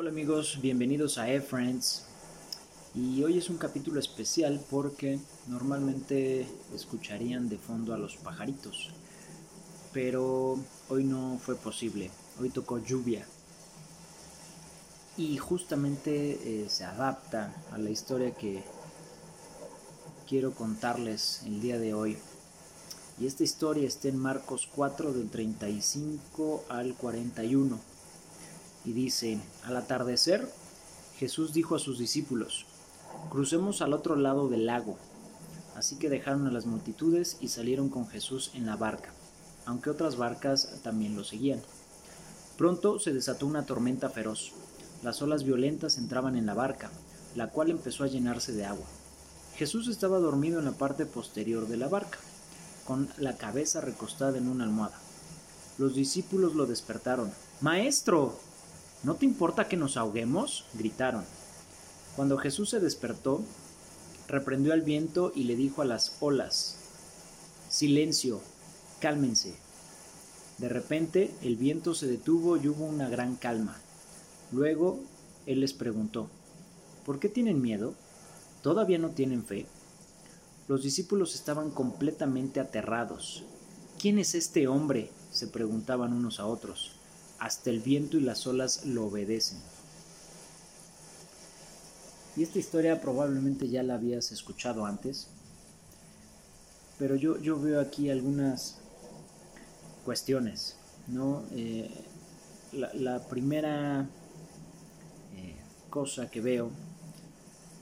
Hola amigos, bienvenidos a E-Friends. Y hoy es un capítulo especial porque normalmente escucharían de fondo a los pajaritos. Pero hoy no fue posible, hoy tocó lluvia. Y justamente eh, se adapta a la historia que quiero contarles el día de hoy. Y esta historia está en Marcos 4 del 35 al 41 y dice, al atardecer, Jesús dijo a sus discípulos, crucemos al otro lado del lago. Así que dejaron a las multitudes y salieron con Jesús en la barca, aunque otras barcas también lo seguían. Pronto se desató una tormenta feroz. Las olas violentas entraban en la barca, la cual empezó a llenarse de agua. Jesús estaba dormido en la parte posterior de la barca, con la cabeza recostada en una almohada. Los discípulos lo despertaron. Maestro, ¿No te importa que nos ahoguemos? gritaron. Cuando Jesús se despertó, reprendió al viento y le dijo a las olas, Silencio, cálmense. De repente el viento se detuvo y hubo una gran calma. Luego él les preguntó, ¿por qué tienen miedo? ¿Todavía no tienen fe? Los discípulos estaban completamente aterrados. ¿Quién es este hombre? se preguntaban unos a otros hasta el viento y las olas lo obedecen. Y esta historia probablemente ya la habías escuchado antes, pero yo, yo veo aquí algunas cuestiones, ¿no? Eh, la, primera eh, cosa que veo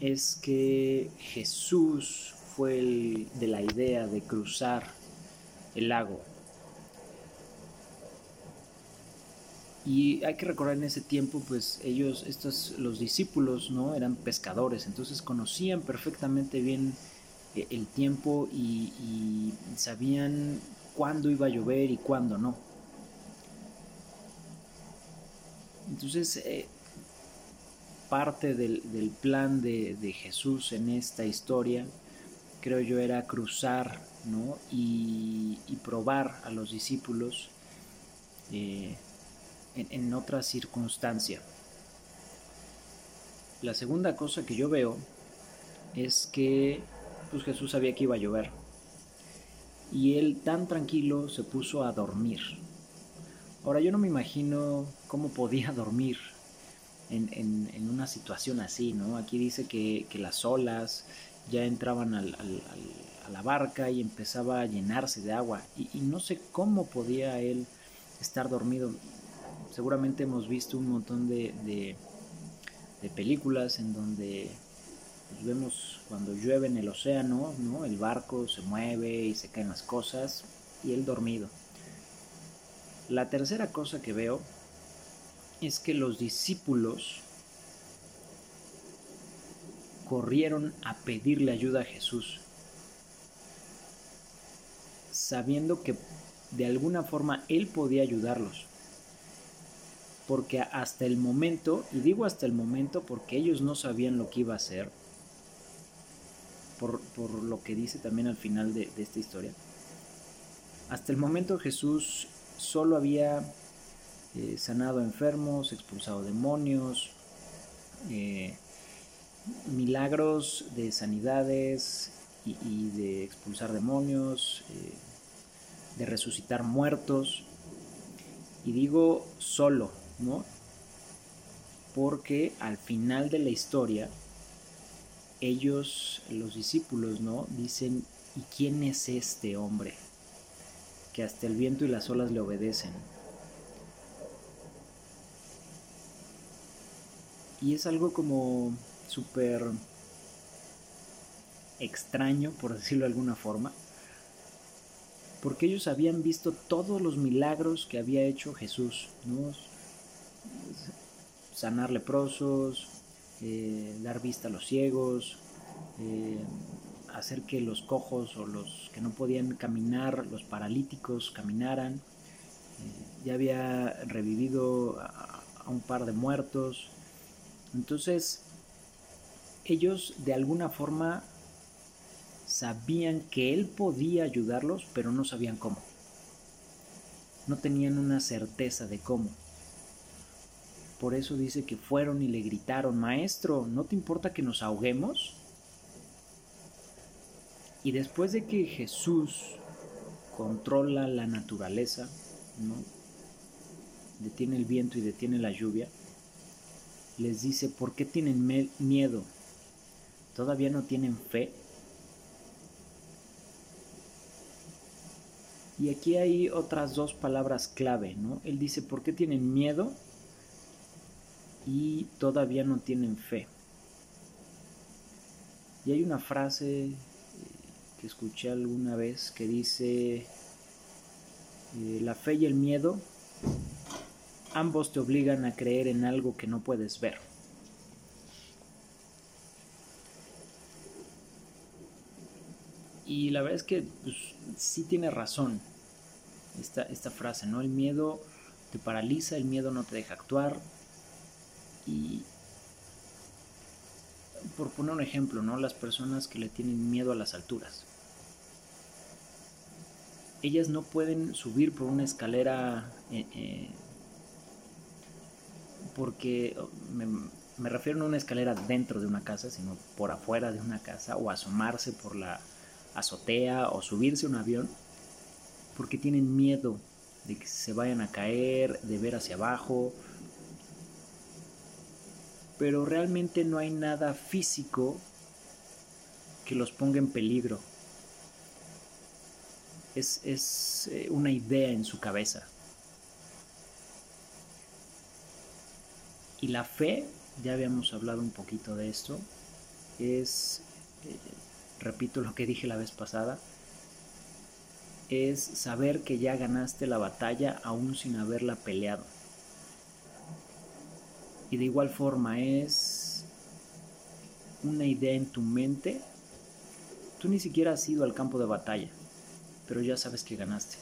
es que Jesús fue el de la idea de cruzar el lago, Y hay que recordar en ese tiempo, pues ellos, estos, los discípulos, ¿no? Eran pescadores, entonces conocían perfectamente bien eh, el tiempo y, sabían cuándo iba a llover y cuándo no. Entonces, eh, parte del, plan de, Jesús en esta historia, creo yo, era cruzar, ¿no? Y, probar a los discípulos. Eh, en, otra circunstancia. La segunda cosa que yo veo es que pues Jesús sabía que iba a llover y él tan tranquilo se puso a dormir. Ahora yo no me imagino cómo podía dormir en, una situación así, ¿no? Aquí dice que, las olas ya entraban a la barca y empezaba a llenarse de agua y no sé cómo podía él estar dormido seguramente hemos visto un montón de, películas en donde pues, vemos cuando llueve en el océano, ¿no? El barco se mueve y se caen las cosas y él dormido. La tercera cosa que veo es que los discípulos corrieron a pedirle ayuda a Jesús, sabiendo que de alguna forma él podía ayudarlos porque hasta el momento, y digo hasta el momento porque ellos no sabían lo que iba a hacer, por, lo que dice también al final de, esta historia, hasta el momento Jesús solo había eh, sanado enfermos, expulsado demonios, eh, milagros de sanidades y, de expulsar demonios, eh, de resucitar muertos. Y digo solo, ¿no? Porque al final de la historia, ellos, los discípulos, ¿no? Dicen, ¿y quién es este hombre? Que hasta el viento y las olas le obedecen. Y es algo como súper extraño, por decirlo de alguna forma, porque ellos habían visto todos los milagros que había hecho Jesús, ¿no? Sanar leprosos, eh, dar vista a los ciegos, eh, hacer que los cojos o los que no podían caminar, los paralíticos caminaran. Eh, ya había revivido a, un par de muertos. Entonces, ellos de alguna forma sabían que él podía ayudarlos, pero no sabían cómo. No tenían una certeza de cómo. Por eso dice que fueron y le gritaron, Maestro, ¿no te importa que nos ahoguemos? Y después de que Jesús controla la naturaleza, ¿no? detiene el viento y detiene la lluvia, les dice, ¿por qué tienen miedo? ¿Todavía no tienen fe? Y aquí hay otras dos palabras clave, ¿no? Él dice, ¿por qué tienen miedo? Y todavía no tienen fe. Y hay una frase eh, que escuché alguna vez que dice, eh, la fe y el miedo, ambos te obligan a creer en algo que no puedes ver. Y la verdad es que pues, sí tiene razón esta, esta frase, ¿no? El miedo te paraliza, el miedo no te deja actuar. Y por poner un ejemplo, ¿no? Las personas que le tienen miedo a las alturas. Ellas no pueden subir por una escalera eh, eh, porque me, refiero no a una escalera dentro de una casa, sino por afuera de una casa o asomarse por la azotea o subirse a un avión porque tienen miedo de que se vayan a caer, de ver hacia abajo. Pero realmente no hay nada físico que los ponga en peligro. Es, es eh, una idea en su cabeza. Y la fe, ya habíamos hablado un poquito de esto, es eh, repito lo que dije la vez pasada, es saber que ya ganaste la batalla aún sin haberla peleado. Y de igual forma es una idea en tu mente. Tú ni siquiera has ido al campo de batalla, pero ya sabes que ganaste.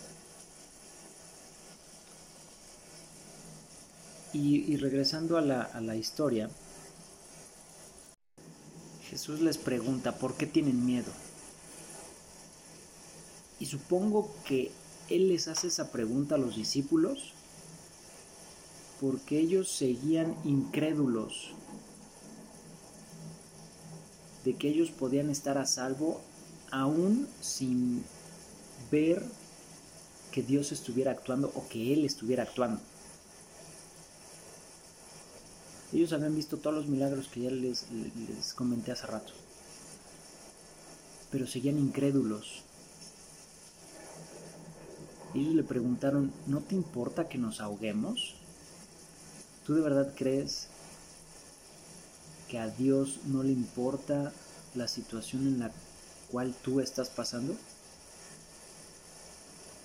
Y, regresando a la, a la historia, Jesús les pregunta, ¿por qué tienen miedo? Y supongo que Él les hace esa pregunta a los discípulos porque ellos seguían incrédulos de que ellos podían estar a salvo aún sin ver que Dios estuviera actuando o que Él estuviera actuando. Ellos habían visto todos los milagros que ya les, les comenté hace rato. Pero seguían incrédulos. Ellos le preguntaron, ¿no te importa que nos ahoguemos? ¿Tú de verdad crees que a Dios no le importa la situación en la cual tú estás pasando?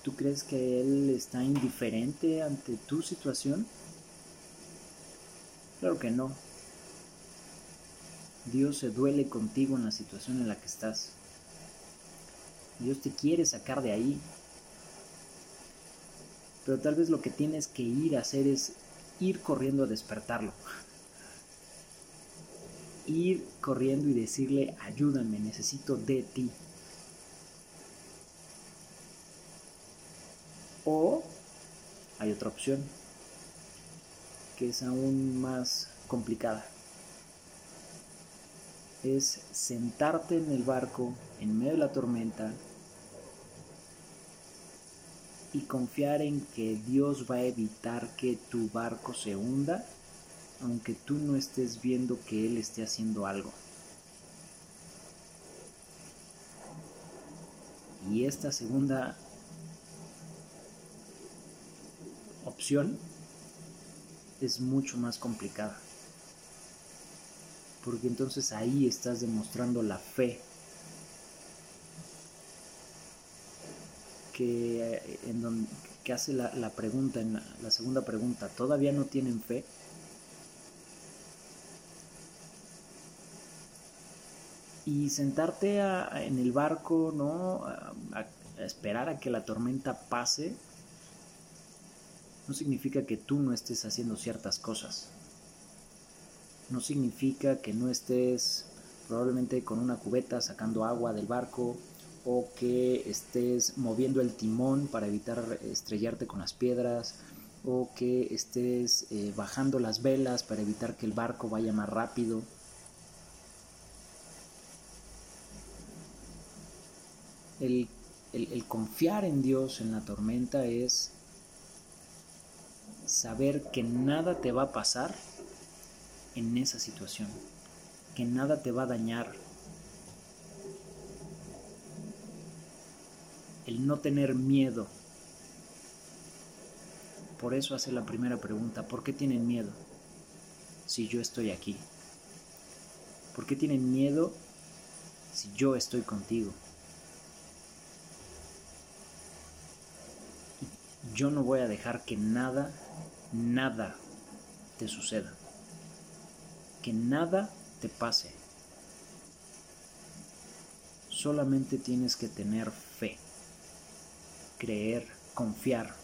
¿Tú crees que Él está indiferente ante tu situación? Claro que no. Dios se duele contigo en la situación en la que estás. Dios te quiere sacar de ahí. Pero tal vez lo que tienes que ir a hacer es ir corriendo a despertarlo. Ir corriendo y decirle, ayúdame, necesito de ti. O hay otra opción que es aún más complicada. Es sentarte en el barco en medio de la tormenta y confiar en que Dios va a evitar que tu barco se hunda, aunque tú no estés viendo que Él esté haciendo algo. Y esta segunda opción es mucho más complicada. Porque entonces ahí estás demostrando la fe que, hace la, pregunta, en la, segunda pregunta, ¿todavía no tienen fe? Y sentarte en el barco, ¿no? esperar a que la tormenta pase, no significa que tú no estés haciendo ciertas cosas. No significa que no estés probablemente con una cubeta sacando agua del barco o que estés moviendo el timón para evitar estrellarte con las piedras o que estés eh, bajando las velas para evitar que el barco vaya más rápido. El, el confiar en Dios en la tormenta es saber que nada te va a pasar en esa situación, que nada te va a dañar. El no tener miedo por eso hace la primera pregunta, ¿por qué tienen miedo si yo estoy aquí? ¿Por qué tienen miedo si yo estoy contigo? Yo no voy a dejar que nada, nada te suceda. Que nada te pase. Solamente tienes que tener fe, creer, confiar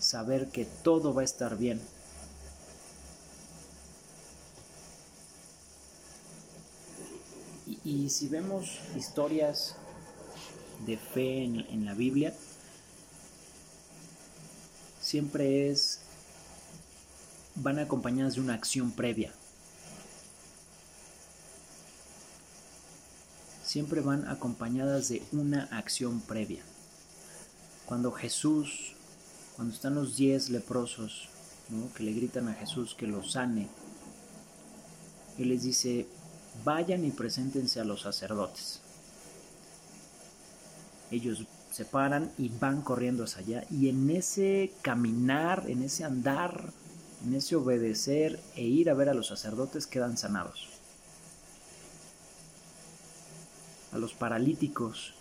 saber que todo va a estar bien. Y, si vemos historias de fe en, en la Biblia, siempre es, van acompañadas de una acción previa. Siempre van acompañadas de una acción previa. Cuando Jesús cuando están los diez leprosos, que le gritan a Jesús que los sane, Él les dice, vayan y preséntense a los sacerdotes. Ellos se paran y van corriendo hacia allá y en ese caminar, en ese andar, en ese obedecer e ir a ver a los sacerdotes quedan sanados. A los paralíticos,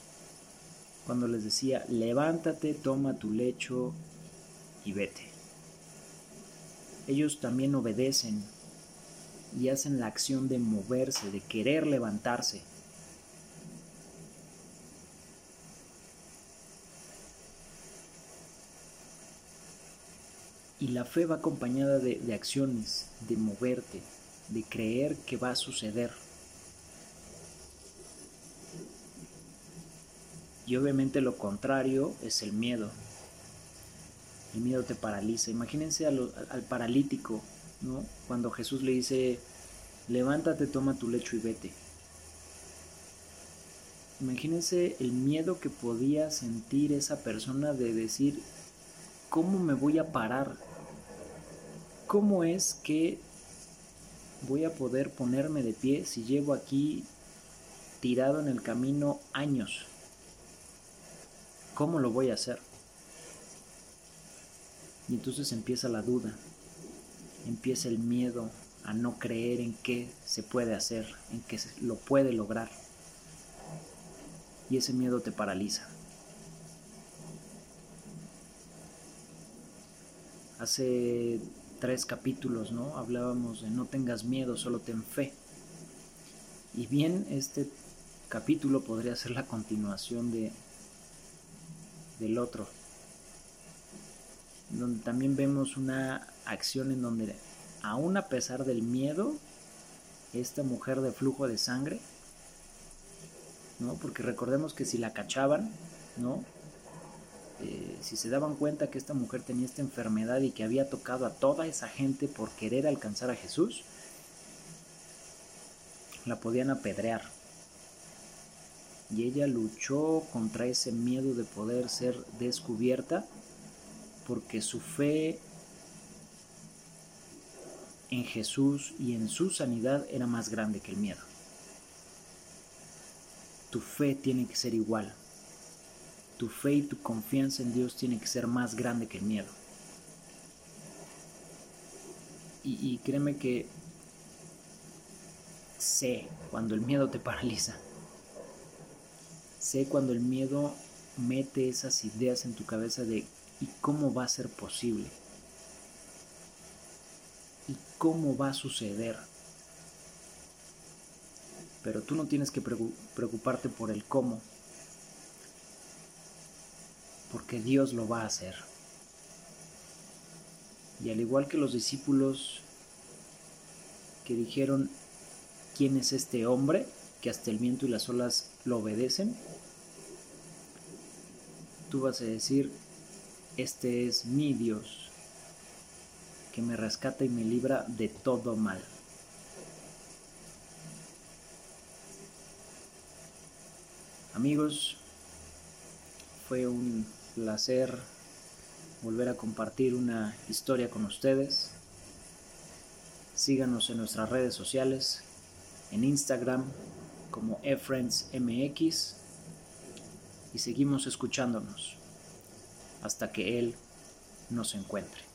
cuando les decía, levántate, toma tu lecho y vete. Ellos también obedecen y hacen la acción de moverse, de querer levantarse. Y la fe va acompañada de, acciones, de moverte, de creer que va a suceder. Y obviamente lo contrario es el miedo. El miedo te paraliza. Imagínense al, paralítico, ¿no? Cuando Jesús le dice, levántate, toma tu lecho y vete. Imagínense el miedo que podía sentir esa persona de decir, ¿cómo me voy a parar? ¿Cómo es que voy a poder ponerme de pie si llevo aquí tirado en el camino años? ¿Cómo lo voy a hacer? Y entonces empieza la duda, empieza el miedo a no creer en qué se puede hacer, en que lo puede lograr. Y ese miedo te paraliza. Hace tres capítulos, ¿no? Hablábamos de no tengas miedo, solo ten fe. Y bien, este capítulo podría ser la continuación de, del otro donde también vemos una acción en donde, aún a pesar del miedo, esta mujer de flujo de sangre, ¿no? Porque recordemos que si la cachaban, ¿no? Eh, si se daban cuenta que esta mujer tenía esta enfermedad y que había tocado a toda esa gente por querer alcanzar a Jesús, la podían apedrear. Y ella luchó contra ese miedo de poder ser descubierta porque su fe en Jesús y en su sanidad era más grande que el miedo. Tu fe tiene que ser igual. Tu fe y tu confianza en Dios tiene que ser más grande que el miedo. Y, créeme que sé cuando el miedo te paraliza. Sé cuando el miedo mete esas ideas en tu cabeza de ¿Y cómo va a ser posible? ¿Y cómo va a suceder? Pero tú no tienes que preocuparte por el cómo, porque Dios lo va a hacer. Y al igual que los discípulos que dijeron, ¿quién es este hombre que hasta el viento y las olas lo obedecen? Tú vas a decir, Este es mi Dios, que me rescata y me libra de todo mal. Amigos, fue un placer volver a compartir una historia con ustedes. Síganos en nuestras redes sociales, en Instagram como eFriendsMX y seguimos escuchándonos hasta que Él nos encuentre.